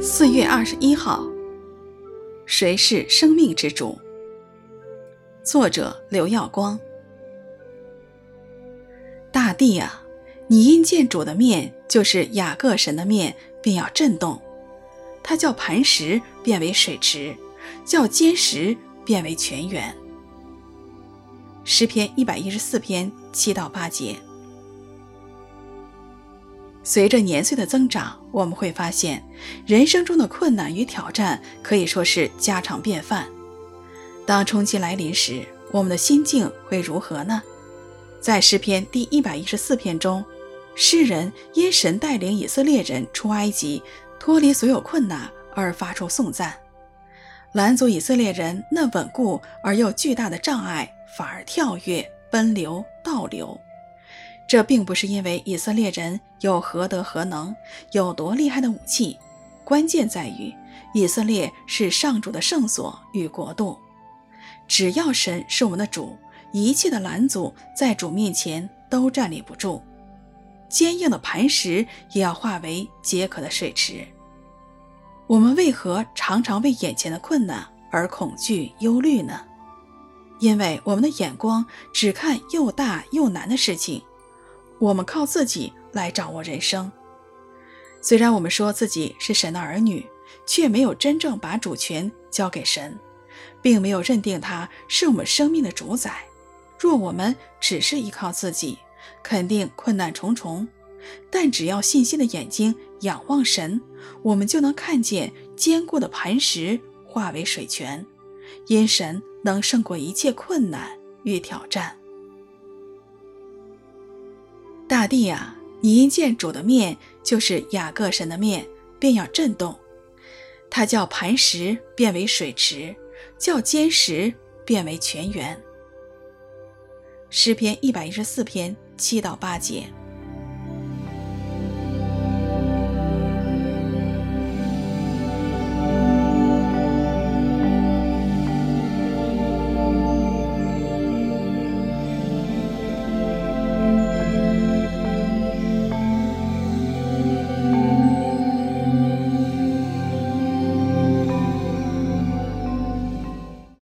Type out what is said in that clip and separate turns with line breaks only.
四月二十一号，谁是生命之主？作者刘耀光。大地啊，你因见主的面，就是雅各神的面，便要震动。他叫磐石变为水池，叫坚石变为泉源。诗篇一百一十四篇七到八节。随着年岁的增长，我们会发现，人生中的困难与挑战可以说是家常便饭。当冲击来临时，我们的心境会如何呢？在诗篇第一百一十四篇中，诗人因神带领以色列人出埃及，脱离所有困难而发出颂赞；拦阻以色列人那稳固而又巨大的障碍，反而跳跃、奔流、倒流。这并不是因为以色列人有何德何能，有多厉害的武器，关键在于以色列是上主的圣所与国度。只要神是我们的主，一切的拦阻在主面前都站立不住，坚硬的磐石也要化为解渴的水池。我们为何常常为眼前的困难而恐惧忧虑呢？因为我们的眼光只看又大又难的事情。我们靠自己来掌握人生，虽然我们说自己是神的儿女，却没有真正把主权交给神，并没有认定他是我们生命的主宰。若我们只是依靠自己，肯定困难重重。但只要信心的眼睛仰望神，我们就能看见坚固的磐石化为水泉，因神能胜过一切困难与挑战。大地啊，你一见主的面，就是雅各神的面，便要震动。他叫磐石变为水池，叫坚石变为泉源。诗篇一百一十四篇七到八节。